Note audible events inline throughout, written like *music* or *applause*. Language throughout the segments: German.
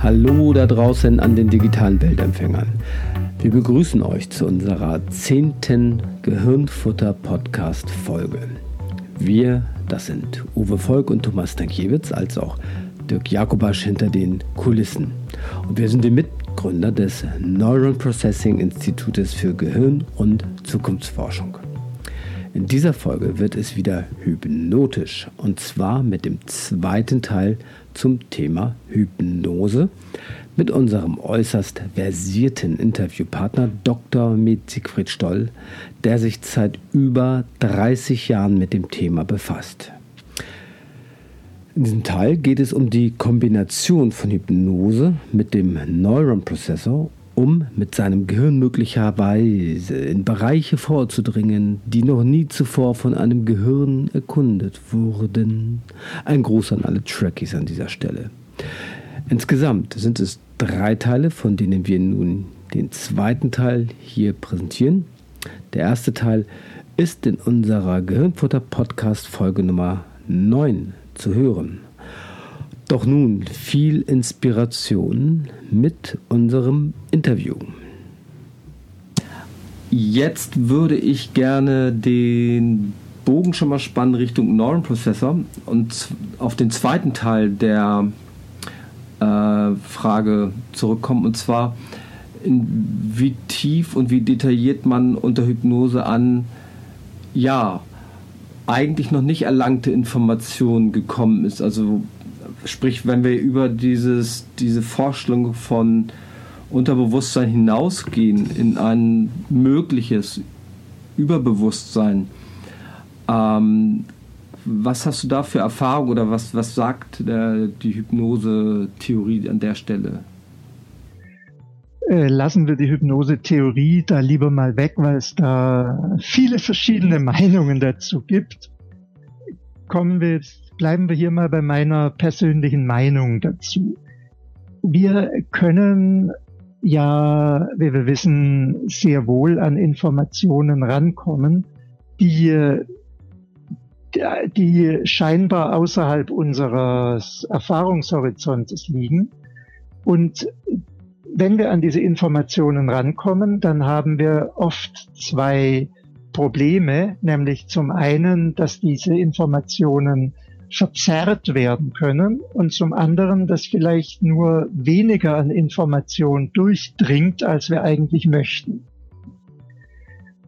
Hallo da draußen an den digitalen Weltempfängern. Wir begrüßen euch zu unserer zehnten Gehirnfutter-Podcast-Folge. Wir, das sind Uwe Volk und Thomas Stankiewicz, als auch Dirk Jakobasch hinter den Kulissen. Und wir sind die Mitgründer des Neuron Processing Institutes für Gehirn- und Zukunftsforschung. In dieser Folge wird es wieder hypnotisch und zwar mit dem zweiten Teil zum Thema Hypnose mit unserem äußerst versierten Interviewpartner Dr. Med Siegfried Stoll, der sich seit über 30 Jahren mit dem Thema befasst. In diesem Teil geht es um die Kombination von Hypnose mit dem Neuronprozessor um mit seinem Gehirn möglicherweise in Bereiche vorzudringen, die noch nie zuvor von einem Gehirn erkundet wurden. Ein Gruß an alle Trekkies an dieser Stelle. Insgesamt sind es drei Teile, von denen wir nun den zweiten Teil hier präsentieren. Der erste Teil ist in unserer Gehirnfutter Podcast Folge Nummer 9 zu hören. Doch nun viel Inspiration mit unserem Interview. Jetzt würde ich gerne den Bogen schon mal spannen Richtung Neuron Processor und auf den zweiten Teil der äh, Frage zurückkommen und zwar wie tief und wie detailliert man unter Hypnose an ja eigentlich noch nicht erlangte Informationen gekommen ist. Also sprich, wenn wir über dieses, diese Vorstellung von Unterbewusstsein hinausgehen in ein mögliches Überbewusstsein, ähm, was hast du da für Erfahrung oder was, was sagt der, die Hypnose-Theorie an der Stelle? Äh, lassen wir die Hypnose-Theorie da lieber mal weg, weil es da viele verschiedene Meinungen dazu gibt. Kommen wir jetzt bleiben wir hier mal bei meiner persönlichen Meinung dazu. Wir können ja, wie wir wissen, sehr wohl an Informationen rankommen, die, die scheinbar außerhalb unseres Erfahrungshorizontes liegen. Und wenn wir an diese Informationen rankommen, dann haben wir oft zwei Probleme, nämlich zum einen, dass diese Informationen verzerrt werden können und zum anderen, dass vielleicht nur weniger an Information durchdringt, als wir eigentlich möchten.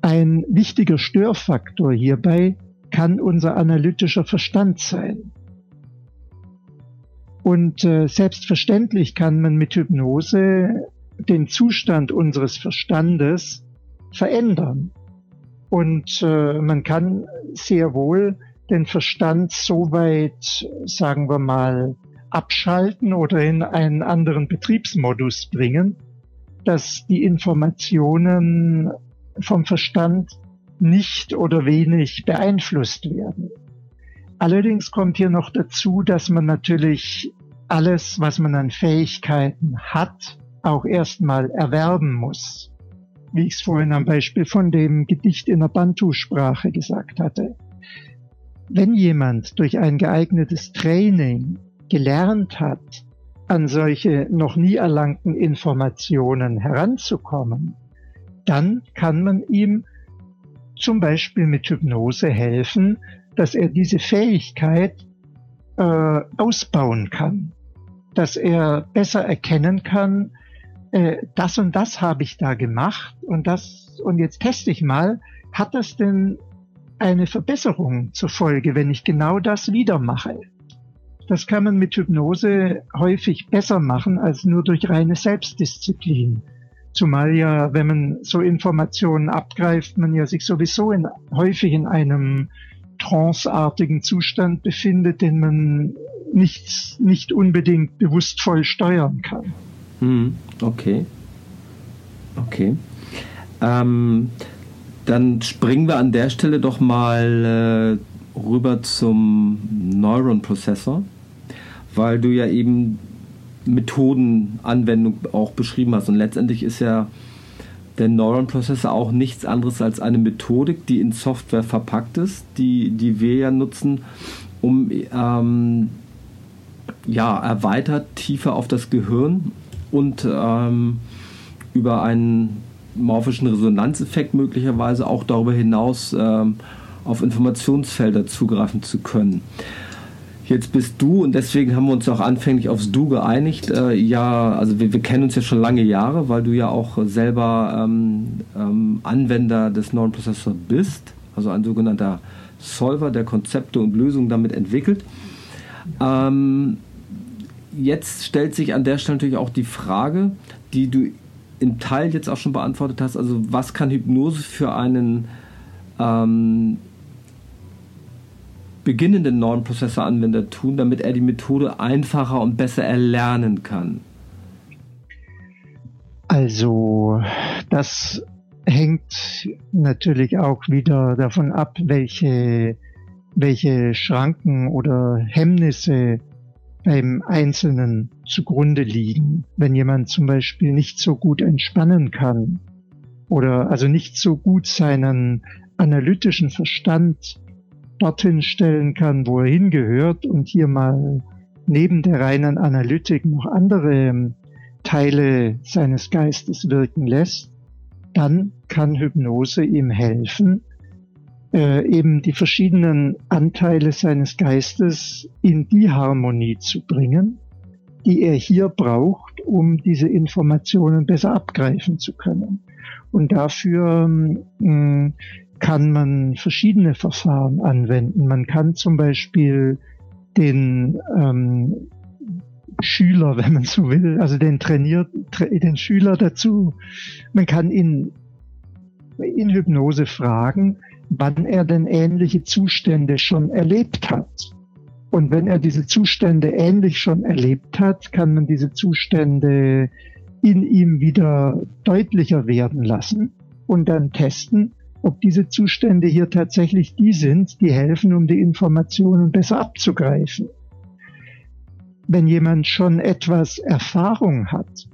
Ein wichtiger Störfaktor hierbei kann unser analytischer Verstand sein. Und äh, selbstverständlich kann man mit Hypnose den Zustand unseres Verstandes verändern. Und äh, man kann sehr wohl den Verstand so weit, sagen wir mal, abschalten oder in einen anderen Betriebsmodus bringen, dass die Informationen vom Verstand nicht oder wenig beeinflusst werden. Allerdings kommt hier noch dazu, dass man natürlich alles, was man an Fähigkeiten hat, auch erstmal erwerben muss. Wie ich es vorhin am Beispiel von dem Gedicht in der Bantu-Sprache gesagt hatte. Wenn jemand durch ein geeignetes Training gelernt hat, an solche noch nie erlangten Informationen heranzukommen, dann kann man ihm zum Beispiel mit Hypnose helfen, dass er diese Fähigkeit äh, ausbauen kann, dass er besser erkennen kann, äh, das und das habe ich da gemacht und das und jetzt teste ich mal, hat das denn eine Verbesserung zur Folge, wenn ich genau das wieder mache. Das kann man mit Hypnose häufig besser machen als nur durch reine Selbstdisziplin. Zumal ja, wenn man so Informationen abgreift, man ja sich sowieso in, häufig in einem tranceartigen Zustand befindet, den man nicht, nicht unbedingt bewusst voll steuern kann. Hm, okay. Okay. Ähm, dann springen wir an der Stelle doch mal äh, rüber zum Neuron-Prozessor, weil du ja eben Methodenanwendung auch beschrieben hast. Und letztendlich ist ja der Neuron-Prozessor auch nichts anderes als eine Methodik, die in Software verpackt ist, die, die wir ja nutzen, um ähm, ja, erweitert tiefer auf das Gehirn und ähm, über einen morphischen Resonanzeffekt möglicherweise auch darüber hinaus ähm, auf Informationsfelder zugreifen zu können. Jetzt bist du und deswegen haben wir uns auch anfänglich aufs Du geeinigt. Äh, ja, also wir, wir, kennen uns ja schon lange Jahre, weil du ja auch selber ähm, ähm, Anwender des neuen Prozessors bist, also ein sogenannter Solver, der Konzepte und Lösungen damit entwickelt. Ähm, jetzt stellt sich an der Stelle natürlich auch die Frage, die du im Teil jetzt auch schon beantwortet hast, also was kann Hypnose für einen ähm, beginnenden neuen Prozessoranwender tun, damit er die Methode einfacher und besser erlernen kann? Also, das hängt natürlich auch wieder davon ab, welche, welche Schranken oder Hemmnisse beim Einzelnen zugrunde liegen. Wenn jemand zum Beispiel nicht so gut entspannen kann oder also nicht so gut seinen analytischen Verstand dorthin stellen kann, wo er hingehört und hier mal neben der reinen Analytik noch andere Teile seines Geistes wirken lässt, dann kann Hypnose ihm helfen, äh, eben die verschiedenen Anteile seines Geistes in die Harmonie zu bringen, die er hier braucht, um diese Informationen besser abgreifen zu können. Und dafür äh, kann man verschiedene Verfahren anwenden. Man kann zum Beispiel den ähm, Schüler, *laughs* wenn man so will, also den trainiert, den Schüler dazu, man kann ihn in Hypnose fragen, wann er denn ähnliche Zustände schon erlebt hat. Und wenn er diese Zustände ähnlich schon erlebt hat, kann man diese Zustände in ihm wieder deutlicher werden lassen und dann testen, ob diese Zustände hier tatsächlich die sind, die helfen, um die Informationen besser abzugreifen. Wenn jemand schon etwas Erfahrung hat,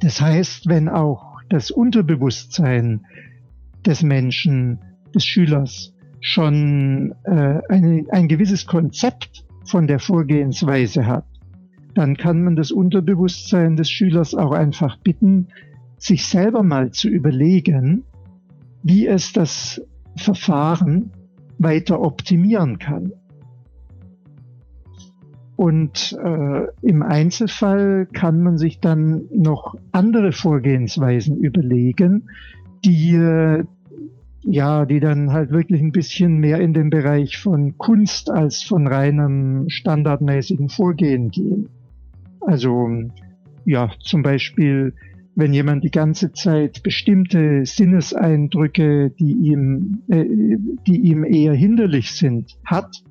das heißt, wenn auch das Unterbewusstsein des Menschen, des Schülers schon äh, eine, ein gewisses Konzept von der Vorgehensweise hat, dann kann man das Unterbewusstsein des Schülers auch einfach bitten, sich selber mal zu überlegen, wie es das Verfahren weiter optimieren kann. Und äh, im Einzelfall kann man sich dann noch andere Vorgehensweisen überlegen, die äh, ja, die dann halt wirklich ein bisschen mehr in den Bereich von Kunst als von reinem standardmäßigen Vorgehen gehen. Also ja, zum Beispiel wenn jemand die ganze Zeit bestimmte Sinneseindrücke, die ihm, äh, die ihm eher hinderlich sind, hat,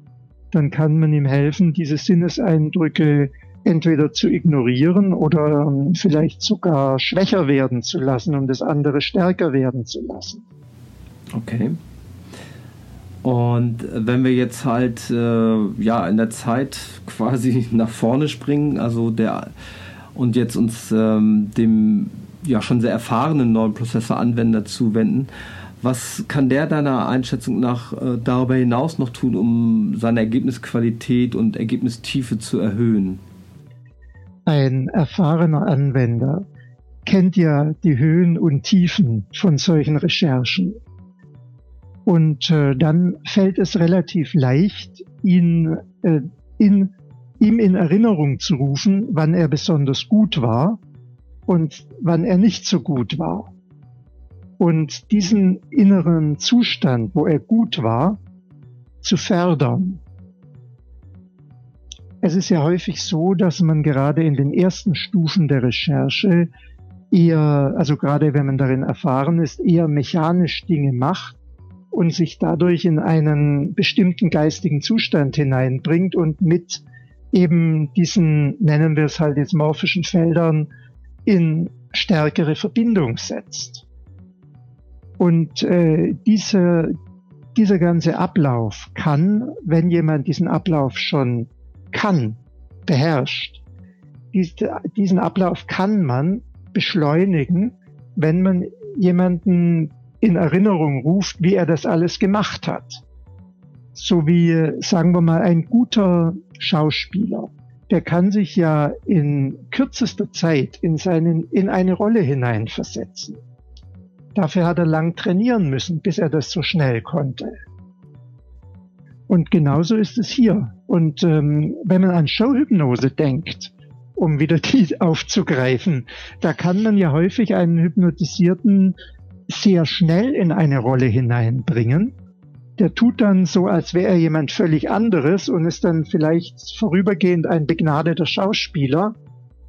dann kann man ihm helfen, diese Sinneseindrücke entweder zu ignorieren oder ähm, vielleicht sogar schwächer werden zu lassen, um das andere stärker werden zu lassen. Okay. Und wenn wir jetzt halt äh, ja in der Zeit *laughs* quasi nach vorne springen, also der und jetzt uns ähm, dem ja schon sehr erfahrenen neuen Prozessor-Anwender zuwenden. Was kann der deiner Einschätzung nach äh, darüber hinaus noch tun, um seine Ergebnisqualität und Ergebnistiefe zu erhöhen? Ein erfahrener Anwender kennt ja die Höhen und Tiefen von solchen Recherchen. Und äh, dann fällt es relativ leicht, ihn äh, in ihm in Erinnerung zu rufen, wann er besonders gut war und wann er nicht so gut war. Und diesen inneren Zustand, wo er gut war, zu fördern. Es ist ja häufig so, dass man gerade in den ersten Stufen der Recherche eher, also gerade wenn man darin erfahren ist, eher mechanisch Dinge macht und sich dadurch in einen bestimmten geistigen Zustand hineinbringt und mit eben diesen, nennen wir es halt jetzt morphischen Feldern, in stärkere Verbindung setzt. Und äh, diese, dieser ganze Ablauf kann, wenn jemand diesen Ablauf schon kann, beherrscht, diesen Ablauf kann man beschleunigen, wenn man jemanden in Erinnerung ruft, wie er das alles gemacht hat. So wie, sagen wir mal, ein guter Schauspieler der kann sich ja in kürzester Zeit in, seinen, in eine Rolle hineinversetzen. Dafür hat er lang trainieren müssen, bis er das so schnell konnte. Und genauso ist es hier. Und ähm, wenn man an Showhypnose denkt, um wieder die *laughs* aufzugreifen, da kann man ja häufig einen Hypnotisierten sehr schnell in eine Rolle hineinbringen. Der tut dann so, als wäre er jemand völlig anderes und ist dann vielleicht vorübergehend ein begnadeter Schauspieler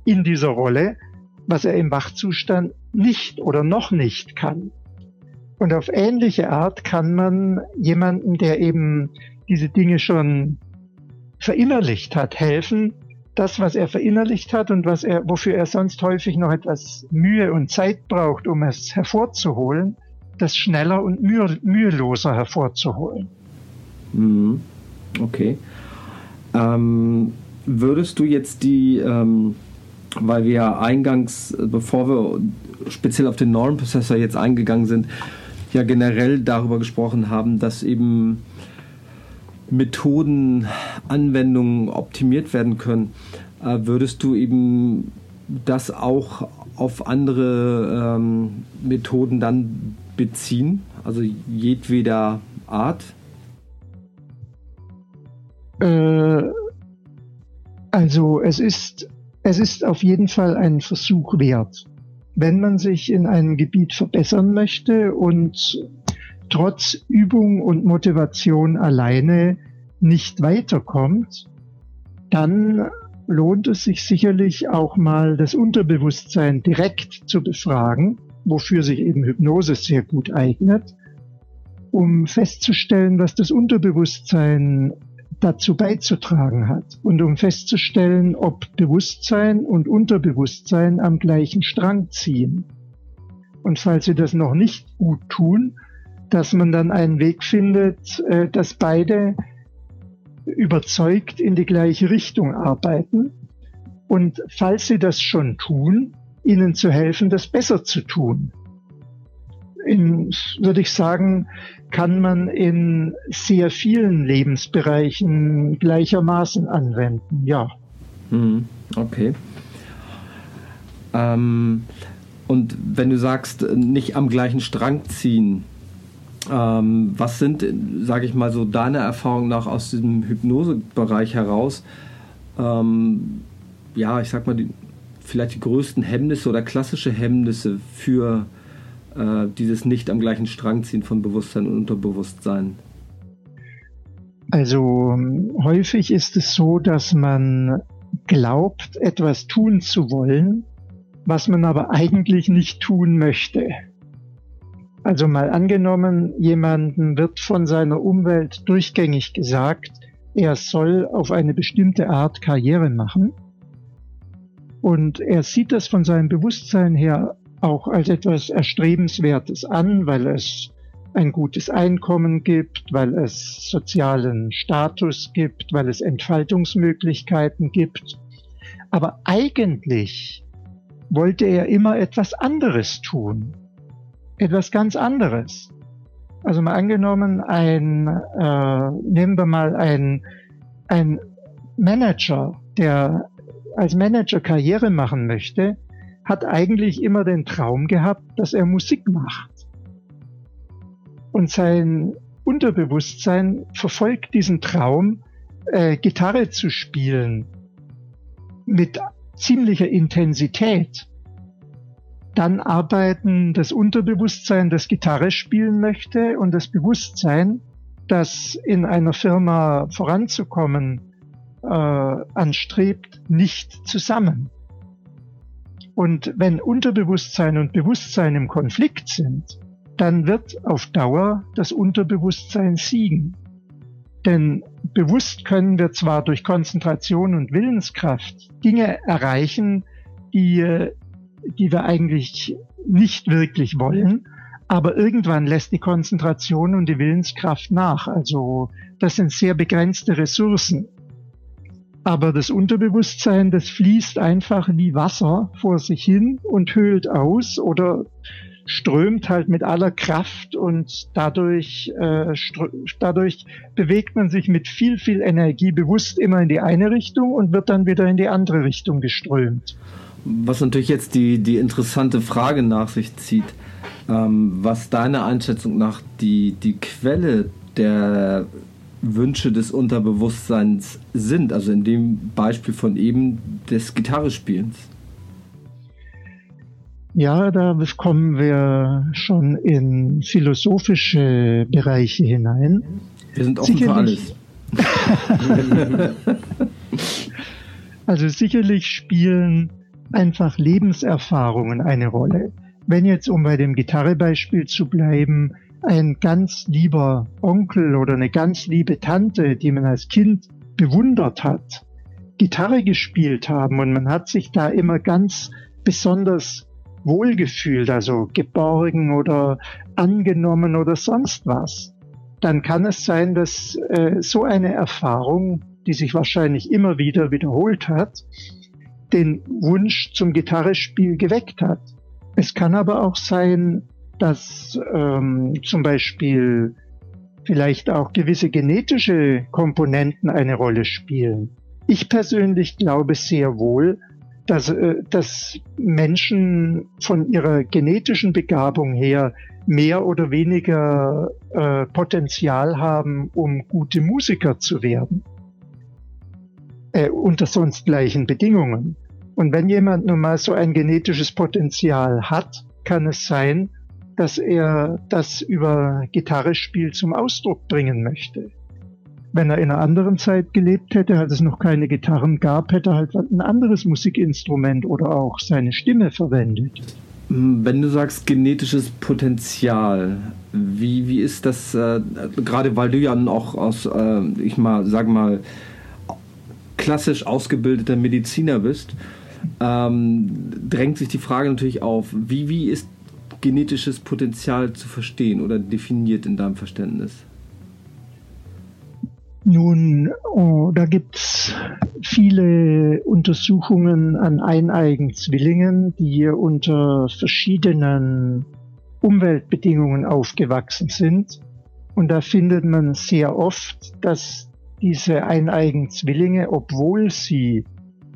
in dieser Rolle, was er im Wachzustand nicht oder noch nicht kann. Und auf ähnliche Art kann man jemanden, der eben diese Dinge schon verinnerlicht hat, helfen, das, was er verinnerlicht hat und was er, wofür er sonst häufig noch etwas Mühe und Zeit braucht, um es hervorzuholen, das schneller und mühe, müheloser hervorzuholen. Mhm. Okay. Ähm, würdest du jetzt die, ähm, weil wir ja eingangs, bevor wir speziell auf den Normprozessor jetzt eingegangen sind, ja generell darüber gesprochen haben, dass eben Methoden, Anwendungen optimiert werden können, äh, würdest du eben das auch auf andere ähm, Methoden dann beziehen? Also jedweder Art? Äh, also es ist, es ist auf jeden Fall ein Versuch wert. Wenn man sich in einem Gebiet verbessern möchte und trotz Übung und Motivation alleine nicht weiterkommt, dann lohnt es sich sicherlich auch mal das Unterbewusstsein direkt zu befragen, wofür sich eben Hypnose sehr gut eignet, um festzustellen, was das Unterbewusstsein dazu beizutragen hat und um festzustellen, ob Bewusstsein und Unterbewusstsein am gleichen Strang ziehen. Und falls sie das noch nicht gut tun, dass man dann einen Weg findet, äh, dass beide überzeugt in die gleiche Richtung arbeiten. Und falls sie das schon tun, ihnen zu helfen, das besser zu tun. In, würde ich sagen, kann man in sehr vielen Lebensbereichen gleichermaßen anwenden, ja. Mhm, okay. Ähm, und wenn du sagst, nicht am gleichen Strang ziehen, ähm, was sind, sage ich mal so, deiner Erfahrung nach aus diesem Hypnosebereich heraus, ähm, ja, ich sag mal, die, vielleicht die größten Hemmnisse oder klassische Hemmnisse für äh, dieses nicht am gleichen Strang ziehen von Bewusstsein und Unterbewusstsein? Also häufig ist es so, dass man glaubt, etwas tun zu wollen, was man aber eigentlich nicht tun möchte. Also mal angenommen, jemanden wird von seiner Umwelt durchgängig gesagt, er soll auf eine bestimmte Art Karriere machen. Und er sieht das von seinem Bewusstsein her auch als etwas Erstrebenswertes an, weil es ein gutes Einkommen gibt, weil es sozialen Status gibt, weil es Entfaltungsmöglichkeiten gibt. Aber eigentlich wollte er immer etwas anderes tun etwas ganz anderes. Also mal angenommen, ein, äh, nehmen wir mal ein, ein Manager, der als Manager Karriere machen möchte, hat eigentlich immer den Traum gehabt, dass er Musik macht. Und sein Unterbewusstsein verfolgt diesen Traum, äh, Gitarre zu spielen mit ziemlicher Intensität dann arbeiten das Unterbewusstsein, das Gitarre spielen möchte und das Bewusstsein, das in einer Firma voranzukommen äh, anstrebt, nicht zusammen. Und wenn Unterbewusstsein und Bewusstsein im Konflikt sind, dann wird auf Dauer das Unterbewusstsein siegen. Denn bewusst können wir zwar durch Konzentration und Willenskraft Dinge erreichen, die die wir eigentlich nicht wirklich wollen. Aber irgendwann lässt die Konzentration und die Willenskraft nach. Also das sind sehr begrenzte Ressourcen. Aber das Unterbewusstsein, das fließt einfach wie Wasser vor sich hin und höhlt aus oder strömt halt mit aller Kraft und dadurch, äh, dadurch bewegt man sich mit viel, viel Energie bewusst immer in die eine Richtung und wird dann wieder in die andere Richtung geströmt. Was natürlich jetzt die, die interessante Frage nach sich zieht, ähm, was deiner Einschätzung nach die, die Quelle der Wünsche des Unterbewusstseins sind, also in dem Beispiel von eben des Gitarrespielens. Ja, da kommen wir schon in philosophische Bereiche hinein. Wir sind offen sicherlich, für alles. *laughs* also sicherlich spielen einfach Lebenserfahrungen eine Rolle. Wenn jetzt, um bei dem Gitarrebeispiel zu bleiben, ein ganz lieber Onkel oder eine ganz liebe Tante, die man als Kind bewundert hat, Gitarre gespielt haben und man hat sich da immer ganz besonders wohlgefühlt, also geborgen oder angenommen oder sonst was, dann kann es sein, dass äh, so eine Erfahrung, die sich wahrscheinlich immer wieder wiederholt hat, den Wunsch zum Gitarrespiel geweckt hat. Es kann aber auch sein, dass ähm, zum Beispiel vielleicht auch gewisse genetische Komponenten eine Rolle spielen. Ich persönlich glaube sehr wohl, dass, äh, dass Menschen von ihrer genetischen Begabung her mehr oder weniger äh, Potenzial haben, um gute Musiker zu werden. Äh, unter sonst gleichen Bedingungen. Und wenn jemand nun mal so ein genetisches Potenzial hat, kann es sein, dass er das über Gitarrespiel zum Ausdruck bringen möchte. Wenn er in einer anderen Zeit gelebt hätte, als es noch keine Gitarren gab, hätte er halt ein anderes Musikinstrument oder auch seine Stimme verwendet. Wenn du sagst genetisches Potenzial, wie, wie ist das, äh, gerade weil du ja auch aus, äh, ich mal, sag mal, klassisch ausgebildeter Mediziner bist, ähm, drängt sich die Frage natürlich auf, wie, wie ist genetisches Potenzial zu verstehen oder definiert in deinem Verständnis? Nun, oh, da gibt's viele Untersuchungen an eineigen Zwillingen, die unter verschiedenen Umweltbedingungen aufgewachsen sind. Und da findet man sehr oft, dass diese eineigen Zwillinge, obwohl sie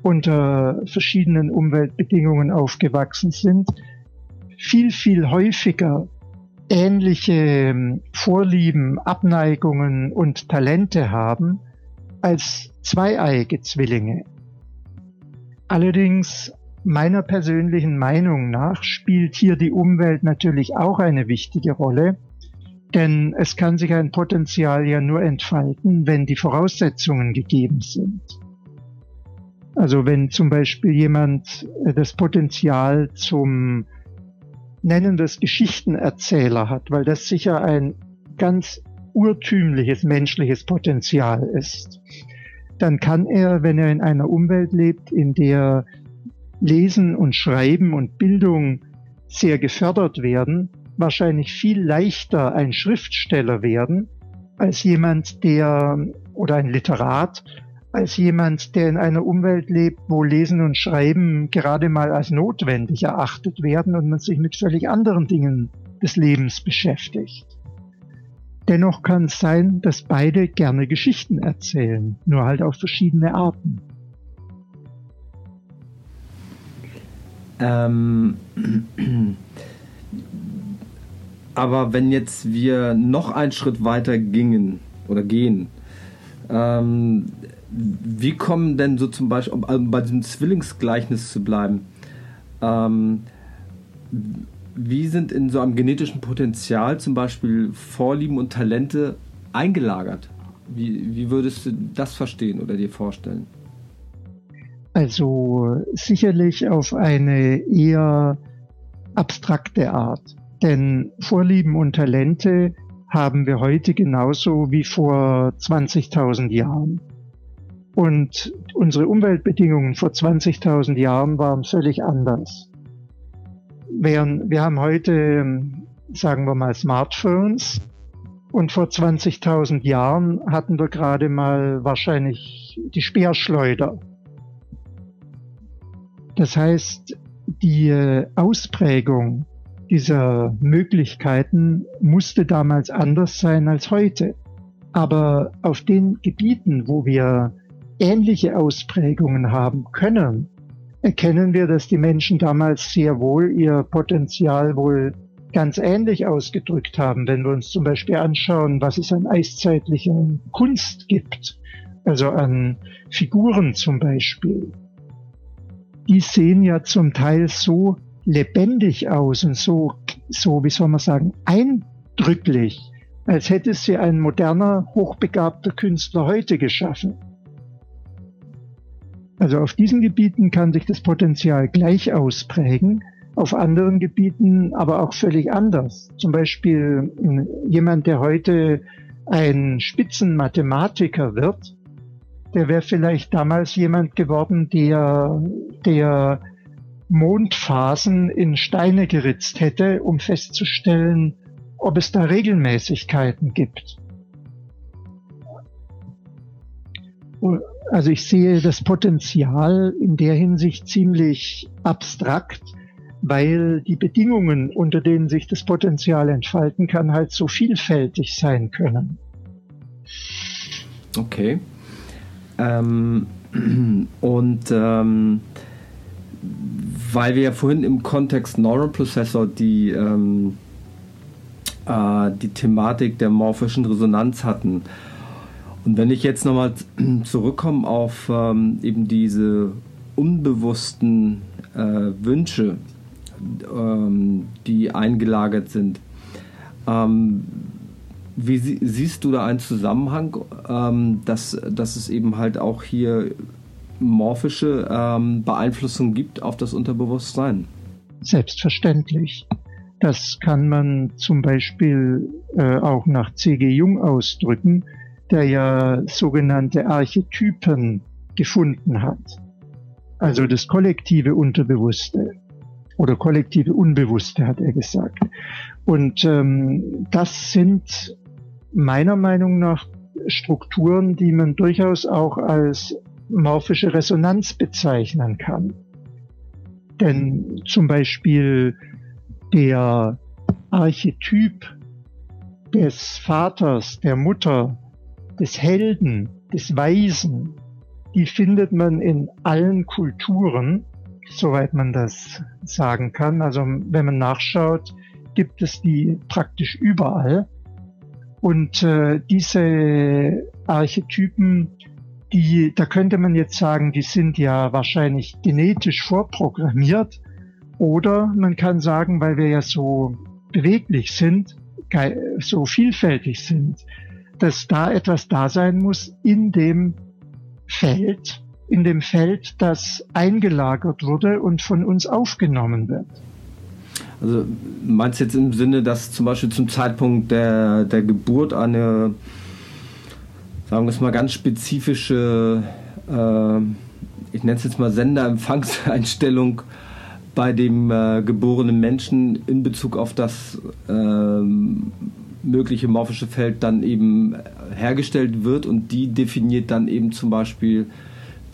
unter verschiedenen Umweltbedingungen aufgewachsen sind, viel, viel häufiger ähnliche ähm, Vorlieben, Abneigungen und Talente haben als zweieige Zwillinge. Allerdings meiner persönlichen Meinung nach spielt hier die Umwelt natürlich auch eine wichtige Rolle, denn es kann sich ein Potenzial ja nur entfalten, wenn die Voraussetzungen gegeben sind. Also wenn zum Beispiel jemand äh, das Potenzial zum nennen wir es Geschichtenerzähler hat, weil das sicher ein ganz urtümliches menschliches Potenzial ist, dann kann er, wenn er in einer Umwelt lebt, in der Lesen und Schreiben und Bildung sehr gefördert werden, wahrscheinlich viel leichter ein Schriftsteller werden als jemand, der oder ein Literat, als jemand, der in einer Umwelt lebt, wo Lesen und Schreiben gerade mal als notwendig erachtet werden und man sich mit völlig anderen Dingen des Lebens beschäftigt. Dennoch kann es sein, dass beide gerne Geschichten erzählen, nur halt auf verschiedene Arten. Ähm, aber wenn jetzt wir noch einen Schritt weiter gingen oder gehen, ähm, wie kommen denn so zum Beispiel, um bei diesem Zwillingsgleichnis zu bleiben, ähm, wie sind in so einem genetischen Potenzial zum Beispiel Vorlieben und Talente eingelagert? Wie, wie würdest du das verstehen oder dir vorstellen? Also sicherlich auf eine eher abstrakte Art. Denn Vorlieben und Talente haben wir heute genauso wie vor 20.000 Jahren. Und unsere Umweltbedingungen vor 20.000 Jahren waren völlig anders. Während wir haben heute, sagen wir mal, Smartphones und vor 20.000 Jahren hatten wir gerade mal wahrscheinlich die Speerschleuder. Das heißt, die Ausprägung dieser Möglichkeiten musste damals anders sein als heute. Aber auf den Gebieten, wo wir ähnliche Ausprägungen haben können, erkennen wir, dass die Menschen damals sehr wohl ihr Potenzial wohl ganz ähnlich ausgedrückt haben. Wenn wir uns zum Beispiel anschauen, was es an eiszeitlicher Kunst gibt, also an Figuren zum Beispiel, die sehen ja zum Teil so lebendig aus und so, so, wie soll man sagen, eindrücklich, als hätte sie ein moderner, hochbegabter Künstler heute geschaffen. Also auf diesen Gebieten kann sich das Potenzial gleich ausprägen, auf anderen Gebieten aber auch völlig anders. Zum Beispiel hm, jemand, der heute ein Spitzenmathematiker wird, der wäre vielleicht damals jemand geworden, der, der Mondphasen in Steine geritzt hätte, um festzustellen, ob es da Regelmäßigkeiten gibt. Also ich sehe das Potenzial in der Hinsicht ziemlich abstrakt, weil die Bedingungen, unter denen sich das Potenzial entfalten kann, halt so vielfältig sein können. Okay. Ähm, *clears throat* und ähm, weil wir ja vorhin im Kontext Neural Processor die, ähm, äh, die Thematik der morphischen Resonanz hatten. Und wenn ich jetzt nochmal *clears throat* zurückkomme auf ähm, eben diese unbewussten äh, Wünsche, ähm, die eingelagert sind, ähm, wie sie, siehst du da einen Zusammenhang, ähm, dass, dass es eben halt auch hier morphische ähm, Beeinflussung gibt auf das Unterbewusstsein? Selbstverständlich. Das kann man zum Beispiel äh, auch nach C.G. Jung ausdrücken, der ja sogenannte Archetypen gefunden hat. Also das kollektive Unterbewusste oder kollektive Unbewusste, hat er gesagt. Und ähm, das sind meiner Meinung nach Strukturen, die man durchaus auch als morphische Resonanz bezeichnen kann. Denn zum Beispiel der Archetyp des Vaters, der Mutter, des Helden, des Weisen, die findet man in allen Kulturen, soweit man das sagen kann. Also wenn man nachschaut, gibt es die praktisch überall. Und äh, diese Archetypen, die, da könnte man jetzt sagen, die sind ja wahrscheinlich genetisch vorprogrammiert. Oder man kann sagen, weil wir ja so beweglich sind, so vielfältig sind, dass da etwas da sein muss in dem Feld, in dem Feld, das eingelagert wurde und von uns aufgenommen wird. Also meinst du jetzt im Sinne, dass zum Beispiel zum Zeitpunkt der, der Geburt eine, sagen wir es mal, ganz spezifische, äh, ich nenne es jetzt mal Senderempfangseinstellung bei dem äh, geborenen Menschen in Bezug auf das äh, mögliche morphische Feld dann eben hergestellt wird und die definiert dann eben zum Beispiel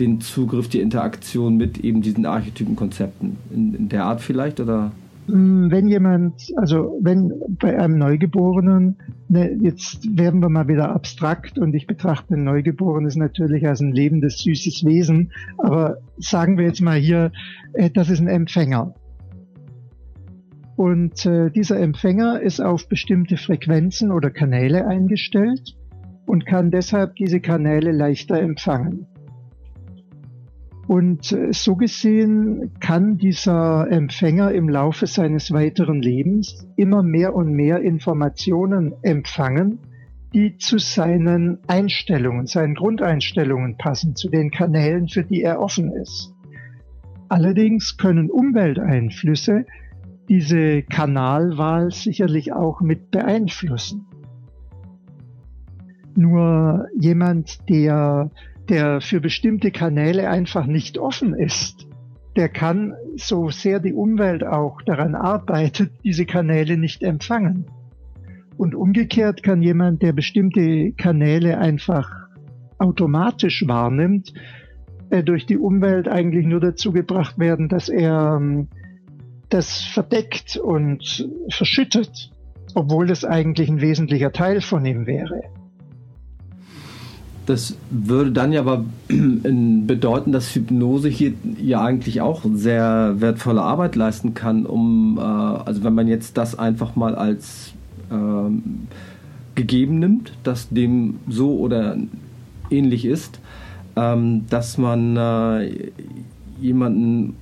den Zugriff, die Interaktion mit eben diesen Archetypenkonzepten. In, in der Art vielleicht oder? Mm, wenn jemand, also wenn bei einem Neugeborenen, ne, jetzt werden wir mal wieder abstrakt und ich betrachte ein Neugeborenes natürlich als ein lebendes, süßes Wesen, aber sagen wir jetzt mal hier, äh, das ist ein Empfänger. Und äh, dieser Empfänger ist auf bestimmte Frequenzen oder Kanäle eingestellt und kann deshalb diese Kanäle leichter empfangen. Und äh, so gesehen kann dieser Empfänger im Laufe seines weiteren Lebens immer mehr und mehr Informationen empfangen, die zu seinen Einstellungen, seinen Grundeinstellungen passen, zu den Kanälen, für die er offen ist. Allerdings können Umwelteinflüsse diese Kanalwahl sicherlich auch mit beeinflussen. Nur jemand, der der für bestimmte Kanäle einfach nicht offen ist, der kann, so sehr die Umwelt auch daran arbeitet, diese Kanäle nicht empfangen. Und umgekehrt kann jemand, der bestimmte Kanäle einfach automatisch wahrnimmt, äh, durch die Umwelt eigentlich nur dazu gebracht werden, dass er ähm, das verdeckt und verschüttet, obwohl es eigentlich ein wesentlicher Teil von ihm wäre. Das würde dann ja aber *clears throat* bedeuten, dass Hypnose hier ja eigentlich auch sehr wertvolle Arbeit leisten kann, um, äh, also wenn man jetzt das einfach mal als ähm, gegeben nimmt, dass dem so oder ähnlich ist, ähm, dass man äh, jemanden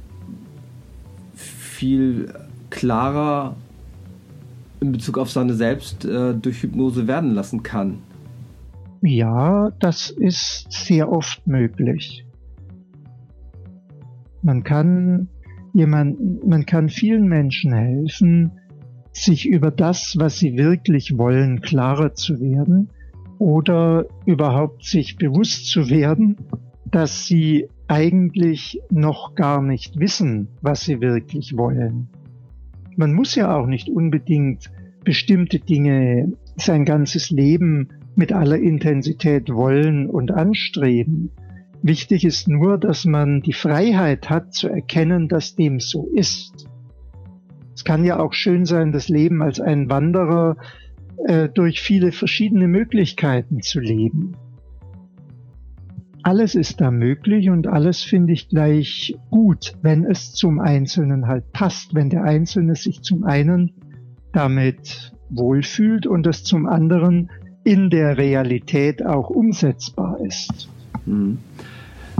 viel klarer in Bezug auf seine Selbst äh, durch Hypnose werden lassen kann. Ja, das ist sehr oft möglich. Man kann jemand, man kann vielen Menschen helfen, sich über das, was sie wirklich wollen, klarer zu werden oder überhaupt sich bewusst zu werden, dass sie eigentlich noch gar nicht wissen, was sie wirklich wollen. Man muss ja auch nicht unbedingt bestimmte Dinge sein ganzes Leben mit aller Intensität wollen und anstreben. Wichtig ist nur, dass man die Freiheit hat zu erkennen, dass dem so ist. Es kann ja auch schön sein, das Leben als ein Wanderer äh, durch viele verschiedene Möglichkeiten zu leben. Alles ist da möglich und alles finde ich gleich gut, wenn es zum Einzelnen halt passt, wenn der Einzelne sich zum einen damit wohlfühlt und es zum anderen in der Realität auch umsetzbar ist. Hm.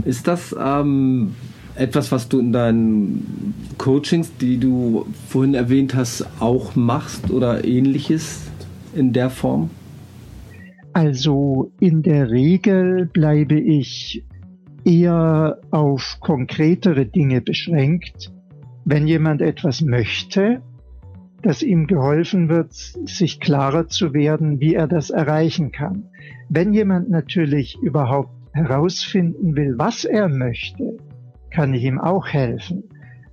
Ist das ähm, etwas, was du in deinen Coachings, die du vorhin erwähnt hast, auch machst oder ähnliches in der Form? Also in der Regel bleibe ich eher auf konkretere Dinge beschränkt. Wenn jemand etwas möchte, dass ihm geholfen wird, sich klarer zu werden, wie er das erreichen kann. Wenn jemand natürlich überhaupt herausfinden will, was er möchte, kann ich ihm auch helfen.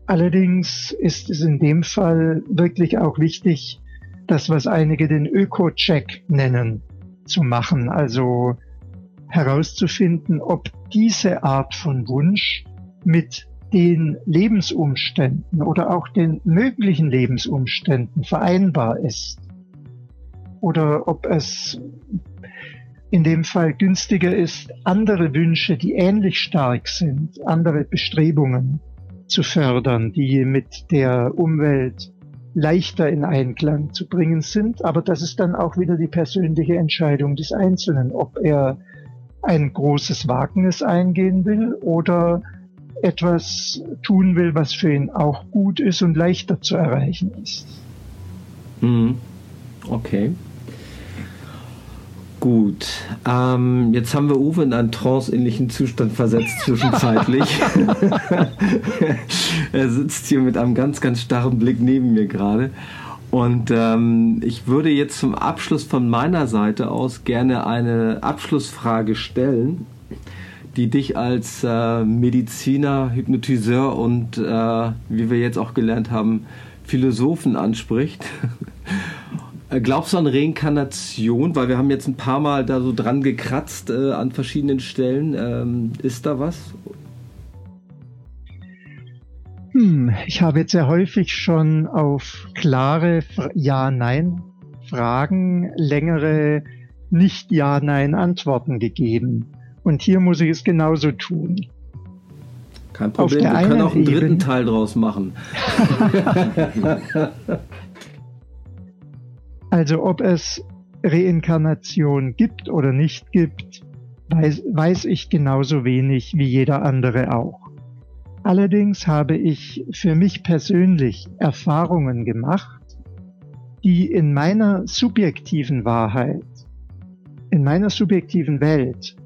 Allerdings ist es in dem Fall wirklich auch wichtig, das, was einige den Öko-Check nennen, zu machen. Also herauszufinden, ob diese Art von Wunsch mit den Lebensumständen oder auch den möglichen Lebensumständen vereinbar ist. Oder ob es in dem Fall günstiger ist, andere Wünsche, die ähnlich stark sind, andere Bestrebungen zu fördern, die mit der Umwelt leichter in Einklang zu bringen sind. Aber das ist dann auch wieder die persönliche Entscheidung des Einzelnen, ob er ein großes Wagnis eingehen will oder etwas tun will, was für ihn auch gut ist und leichter zu erreichen ist. Mhm. Okay. Gut. Ähm, jetzt haben wir Uwe in einen tranceähnlichen Zustand versetzt zwischenzeitlich. *laughs* *laughs* er sitzt hier mit einem ganz, ganz starren Blick neben mir gerade. Und ähm, ich würde jetzt zum Abschluss von meiner Seite aus gerne eine Abschlussfrage stellen die dich als äh, Mediziner, Hypnotiseur und, äh, wie wir jetzt auch gelernt haben, Philosophen anspricht. *laughs* Äh, glaubst du an Reinkarnation? Weil wir haben jetzt ein paar Mal da so dran gekratzt äh, an verschiedenen Stellen. Ähm, ist da was? Hm, ich habe jetzt sehr häufig schon auf klare Ja-Nein-Fragen längere Nicht-Ja-Nein-Antworten gegeben. Und hier muss ich es genauso tun. Kein Problem, wir können auch einen dritten Ebene, Teil draus machen. *laughs* also ob es Reinkarnation gibt oder nicht gibt, weiß, weiß ich genauso wenig wie jeder andere auch. Allerdings habe ich für mich persönlich Erfahrungen gemacht, die in meiner subjektiven Wahrheit, in meiner subjektiven Welt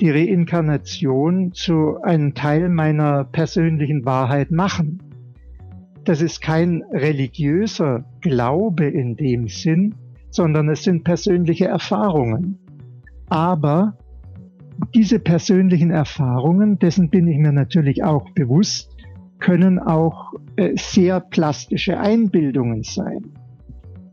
die Reinkarnation zu einem Teil meiner persönlichen Wahrheit machen. Das ist kein religiöser Glaube in dem Sinn, sondern es sind persönliche Erfahrungen. Aber diese persönlichen Erfahrungen, dessen bin ich mir natürlich auch bewusst, können auch äh, sehr plastische Einbildungen sein.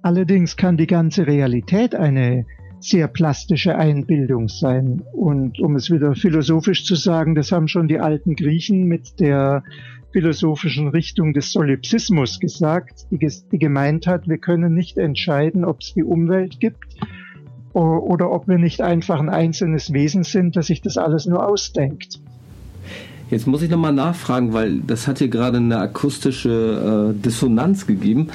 Allerdings kann die ganze Realität eine sehr plastische Einbildung sein. Und um es wieder philosophisch zu sagen, das haben schon die alten Griechen mit der philosophischen Richtung des Solipsismus gesagt, die, gemeint hat, wir können nicht entscheiden, ob es die Umwelt gibt oder ob wir nicht einfach ein einzelnes Wesen sind, das sich das alles nur ausdenkt. Jetzt muss ich nochmal nachfragen, weil das hat hier gerade eine akustische äh, Dissonanz gegeben.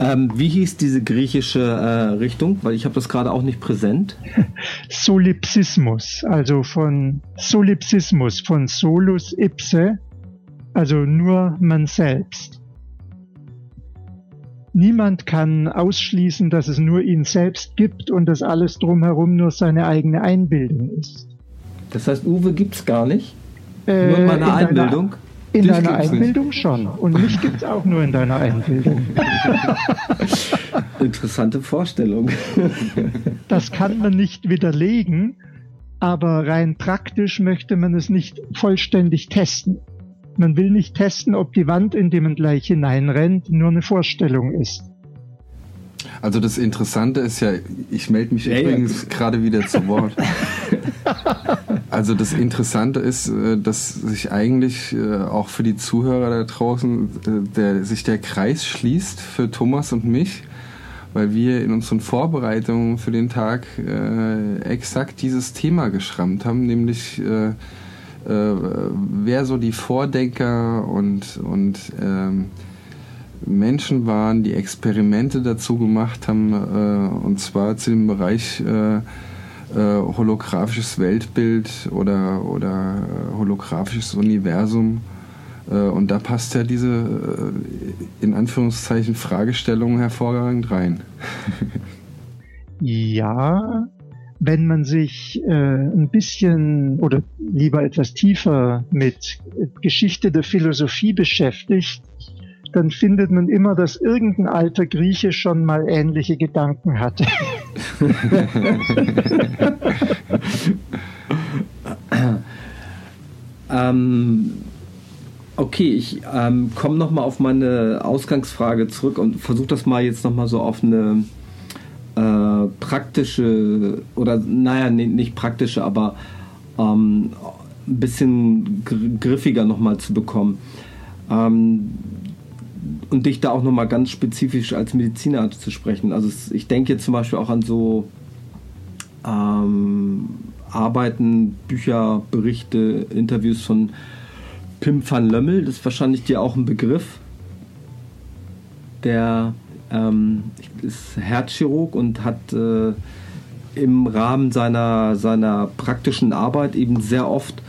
Ähm, wie hieß diese griechische äh, Richtung? Weil ich habe das gerade auch nicht präsent. *laughs* Solipsismus, also von Solipsismus, von solus ipse, also nur man selbst. Niemand kann ausschließen, dass es nur ihn selbst gibt und dass alles drumherum nur seine eigene Einbildung ist. Das heißt, Uwe gibt es gar nicht? Äh, nur in meiner in Einbildung? Deiner, in Dich deiner Einbildung nicht. schon. Und mich gibt es auch nur in deiner Einbildung. *laughs* Interessante Vorstellung. *laughs* das kann man nicht widerlegen, aber rein praktisch möchte man es nicht vollständig testen. Man will nicht testen, ob die Wand, in die man gleich hineinrennt, nur eine Vorstellung ist. Also das Interessante ist ja, ich melde mich ja, übrigens ja. gerade wieder zu Wort. *laughs* also das Interessante ist, äh, dass sich eigentlich äh, auch für die Zuhörer da draußen äh, der, sich der Kreis schließt für Thomas und mich, weil wir in unseren Vorbereitungen für den Tag äh, exakt dieses Thema geschrammt haben, nämlich äh, äh, wer so die Vordenker und, und ähm, Menschen waren, die Experimente dazu gemacht haben, äh, und zwar zu dem Bereich äh, äh, holographisches Weltbild oder, oder äh, holographisches Universum. Äh, und da passt ja diese, in Anführungszeichen, Fragestellung hervorragend rein. *laughs* ja, wenn man sich äh, ein bisschen oder lieber etwas tiefer mit Geschichte der Philosophie beschäftigt, dann findet man immer, dass irgendein alter Grieche schon mal ähnliche Gedanken hatte. *laughs* ähm, okay, ich ähm, komme nochmal auf meine Ausgangsfrage zurück und versuche das mal jetzt nochmal so auf eine äh, praktische oder naja, nee, nicht praktische, aber ähm, ein bisschen griffiger nochmal zu bekommen. Ähm, und dich da auch nochmal ganz spezifisch als Mediziner zu sprechen. Also ich denke jetzt zum Beispiel auch an so ähm, Arbeiten, Bücher, Berichte, Interviews von Pim van Lömmel. Das ist wahrscheinlich dir auch ein Begriff. Der ähm, ist Herzchirurg und hat äh, im Rahmen seiner, seiner praktischen Arbeit eben sehr oft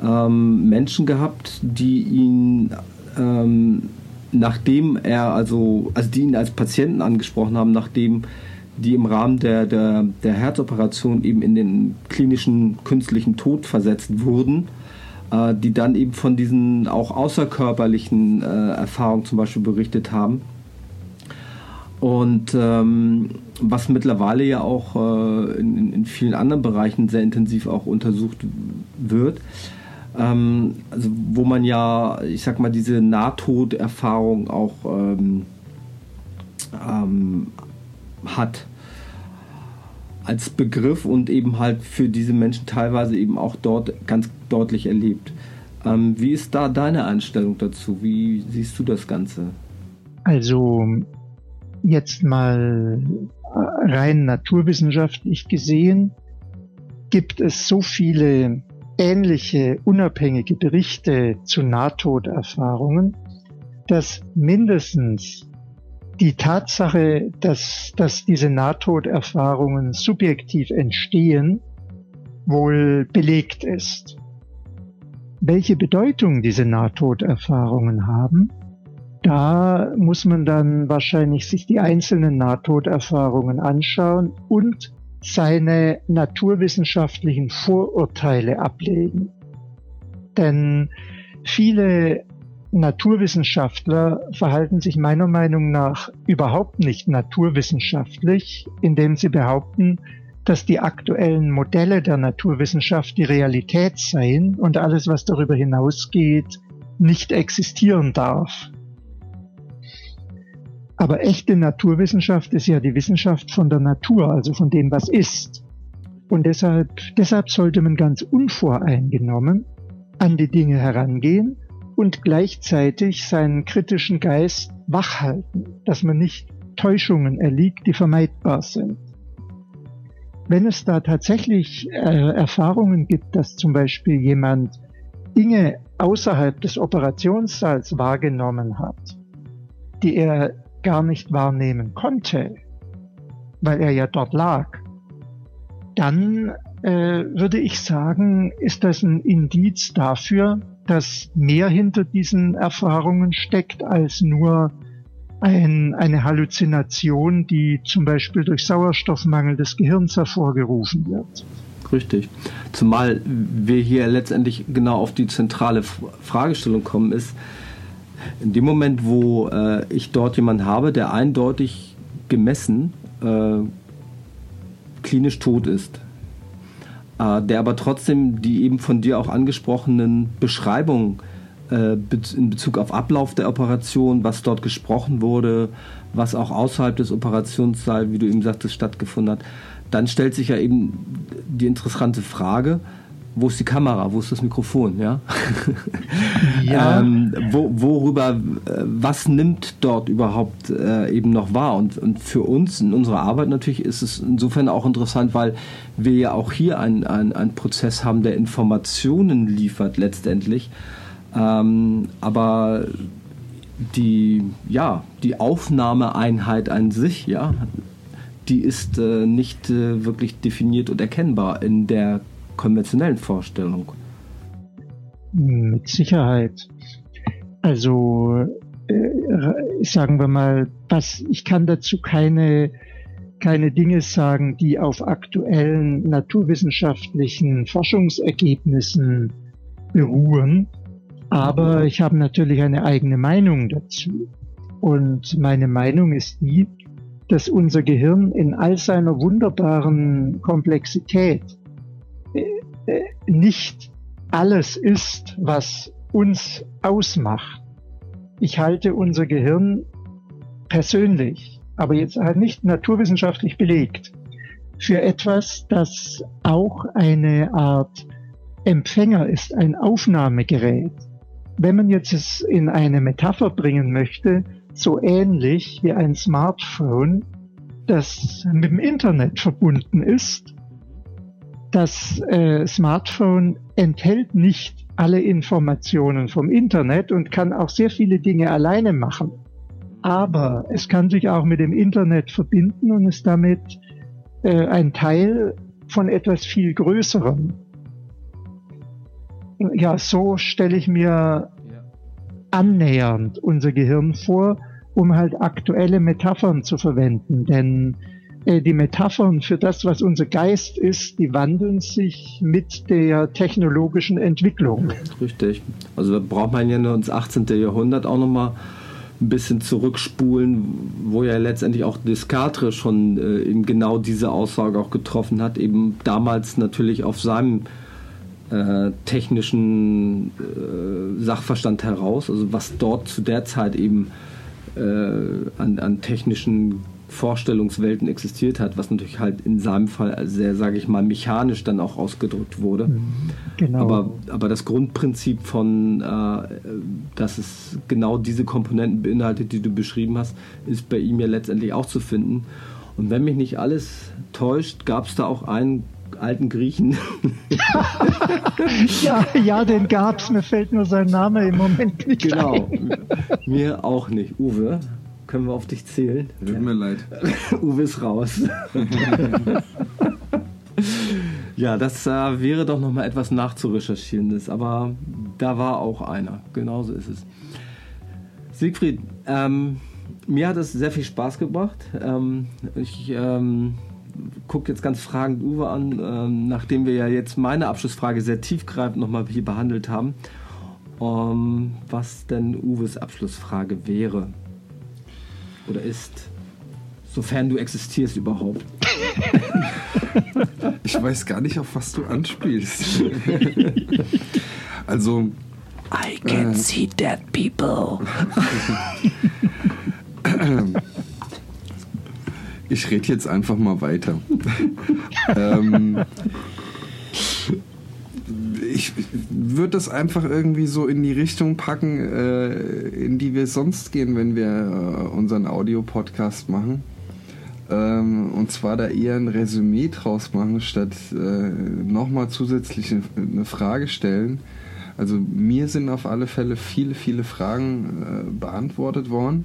ähm, Menschen gehabt, die ihn ähm, nachdem er also, also die ihn als Patienten angesprochen haben, nachdem die im Rahmen der, der, der Herzoperation eben in den klinischen künstlichen Tod versetzt wurden, äh, die dann eben von diesen auch außerkörperlichen äh, Erfahrungen zum Beispiel berichtet haben. Und ähm, was mittlerweile ja auch äh, in, in vielen anderen Bereichen sehr intensiv auch untersucht wird, ähm, also wo man ja, ich sag mal, diese Nahtoderfahrung auch ähm, ähm, hat als Begriff und eben halt für diese Menschen teilweise eben auch dort ganz deutlich erlebt. Ähm, wie ist da deine Einstellung dazu? Wie siehst du das Ganze? Also jetzt mal rein naturwissenschaftlich gesehen gibt es so viele ähnliche unabhängige Berichte zu Nahtoderfahrungen, dass mindestens die Tatsache, dass, dass diese Nahtoderfahrungen subjektiv entstehen, wohl belegt ist. Welche Bedeutung diese Nahtoderfahrungen haben, da muss man dann wahrscheinlich sich die einzelnen Nahtoderfahrungen anschauen und seine naturwissenschaftlichen Vorurteile ablegen. Denn viele Naturwissenschaftler verhalten sich meiner Meinung nach überhaupt nicht naturwissenschaftlich, indem sie behaupten, dass die aktuellen Modelle der Naturwissenschaft die Realität seien und alles, was darüber hinausgeht, nicht existieren darf. Aber echte Naturwissenschaft ist ja die Wissenschaft von der Natur, also von dem, was ist. Und deshalb, deshalb sollte man ganz unvoreingenommen an die Dinge herangehen und gleichzeitig seinen kritischen Geist wachhalten, dass man nicht Täuschungen erliegt, die vermeidbar sind. Wenn es da tatsächlich äh, Erfahrungen gibt, dass zum Beispiel jemand Dinge außerhalb des Operationssaals wahrgenommen hat, die er gar nicht wahrnehmen konnte, weil er ja dort lag, dann äh, würde ich sagen, ist das ein Indiz dafür, dass mehr hinter diesen Erfahrungen steckt als nur ein, eine Halluzination, die zum Beispiel durch Sauerstoffmangel des Gehirns hervorgerufen wird. Richtig. Zumal wir hier letztendlich genau auf die zentrale Fragestellung kommen, ist, in dem Moment, wo äh, ich dort jemanden habe, der eindeutig gemessen äh, klinisch tot ist, äh, der aber trotzdem die eben von dir auch angesprochenen Beschreibungen äh, in Bezug auf Ablauf der Operation, was dort gesprochen wurde, was auch außerhalb des Operationssaals, wie du eben sagtest, stattgefunden hat, dann stellt sich ja eben die interessante Frage, wo ist die Kamera, wo ist das Mikrofon, ja? *laughs* ja. ähm, wo, worüber, äh, was nimmt dort überhaupt äh, eben noch wahr? Und, und für uns in unserer Arbeit natürlich ist es insofern auch interessant, weil wir ja auch hier einen ein Prozess haben, der Informationen liefert letztendlich. Ähm, aber die, ja, die Aufnahmeeinheit an sich, ja, die ist äh, nicht äh, wirklich definiert und erkennbar in der konventionellen Vorstellung. Mit Sicherheit. Also äh, sagen wir mal, was ich kann dazu keine keine Dinge sagen, die auf aktuellen naturwissenschaftlichen Forschungsergebnissen beruhen. Aber ich habe natürlich eine eigene Meinung dazu. Und meine Meinung ist die, dass unser Gehirn in all seiner wunderbaren Komplexität nicht alles ist, was uns ausmacht. Ich halte unser Gehirn persönlich, aber jetzt halt nicht naturwissenschaftlich belegt, für etwas, das auch eine Art Empfänger ist, ein Aufnahmegerät. Wenn man jetzt es in eine Metapher bringen möchte, so ähnlich wie ein Smartphone, das mit dem Internet verbunden ist. Das äh, Smartphone enthält nicht alle Informationen vom Internet und kann auch sehr viele Dinge alleine machen. Aber es kann sich auch mit dem Internet verbinden und ist damit äh, ein Teil von etwas viel Größerem. Ja, so stelle ich mir annähernd unser Gehirn vor, um halt aktuelle Metaphern zu verwenden. Denn die Metaphern für das, was unser Geist ist, die wandeln sich mit der technologischen Entwicklung. Richtig. Also da braucht man ja nur ins 18. Jahrhundert auch nochmal ein bisschen zurückspulen, wo ja letztendlich auch Descartes schon äh, eben genau diese Aussage auch getroffen hat, eben damals natürlich auf seinem äh, technischen äh, Sachverstand heraus, also was dort zu der Zeit eben äh, an, an technischen Vorstellungswelten existiert hat, was natürlich halt in seinem Fall sehr, sage ich mal, mechanisch dann auch ausgedrückt wurde. Mhm, genau. Aber, aber das Grundprinzip von, äh, dass es genau diese Komponenten beinhaltet, die du beschrieben hast, ist bei ihm ja letztendlich auch zu finden. Und wenn mich nicht alles täuscht, gab es da auch einen alten Griechen. *laughs* ja, ja, den gab's. Mir fällt nur sein Name im Moment nicht genau. ein. Genau. Mir auch nicht. Uwe, können wir auf dich zählen? Tut mir leid. *laughs* Uwe ist raus. *laughs* ja, das äh, wäre doch noch mal etwas nachzurecherchierendes, aber da war auch einer. Genauso ist es. Siegfried, ähm, mir hat es sehr viel Spaß gebracht. Ähm, ich ähm, gucke jetzt ganz fragend Uwe an, ähm, nachdem wir ja jetzt meine Abschlussfrage sehr tiefgreifend nochmal hier behandelt haben, um, was denn Uwes Abschlussfrage wäre oder ist, sofern du existierst überhaupt. *laughs* Ich weiß gar nicht, auf was du anspielst. *laughs* also. I can äh, see dead people. *laughs* ich rede jetzt einfach mal weiter. ähm, ich würde das einfach irgendwie so in die Richtung packen, äh, in die wir sonst gehen, wenn wir äh, unseren Audio-Podcast machen. Ähm, und zwar da eher ein Resümee draus machen, statt äh, nochmal zusätzlich eine Frage stellen. Also mir sind auf alle Fälle viele, viele Fragen beantwortet worden,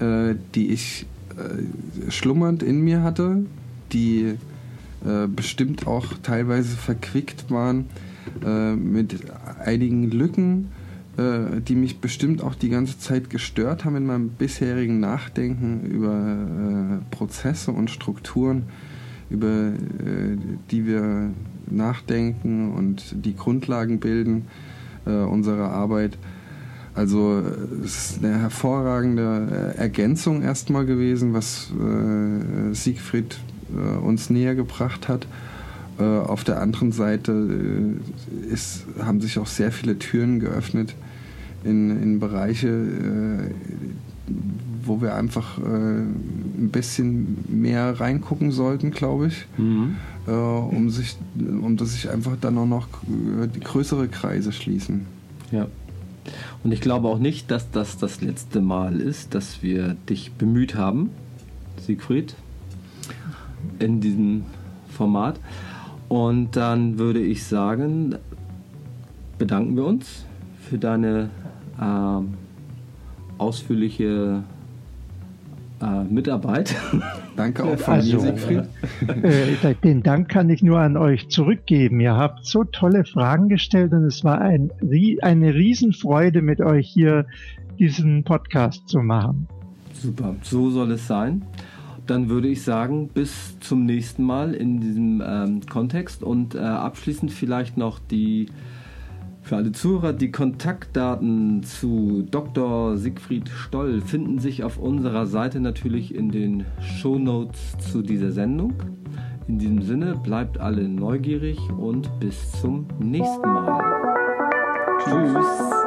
die ich schlummernd in mir hatte, die bestimmt auch teilweise verquickt waren äh, mit einigen Lücken, äh, die mich bestimmt auch die ganze Zeit gestört haben in meinem bisherigen Nachdenken über Prozesse und Strukturen, über die wir nachdenken und die Grundlagen bilden unserer Arbeit. Also es ist eine hervorragende Ergänzung erstmal gewesen, was äh, Siegfried äh, uns näher gebracht hat. Äh, auf der anderen Seite äh, ist, haben sich auch sehr viele Türen geöffnet in, in Bereiche, äh, wo wir einfach ein bisschen mehr reingucken sollten, glaube ich, mhm. um, sich, um dass sich einfach dann auch noch größere Kreise schließen. Ja. Und ich glaube auch nicht, dass das das letzte Mal ist, dass wir dich bemüht haben, Siegfried, in diesem Format. Und dann würde ich sagen, bedanken wir uns für deine äh, ausführliche äh, Mitarbeit. *laughs* Danke auch von also, Siegfried. Äh, den Dank kann ich nur an euch zurückgeben. Ihr habt so tolle Fragen gestellt und es war ein, eine Riesenfreude, mit euch hier diesen Podcast zu machen. Super, so soll es sein. Dann würde ich sagen, bis zum nächsten Mal in diesem ähm, Kontext und äh, abschließend vielleicht noch die für alle Zuhörer, die Kontaktdaten zu Dr. Siegfried Stoll finden sich auf unserer Seite natürlich in den Show Notes zu dieser Sendung. In diesem Sinne, bleibt alle neugierig und bis zum nächsten Mal. Tschüss.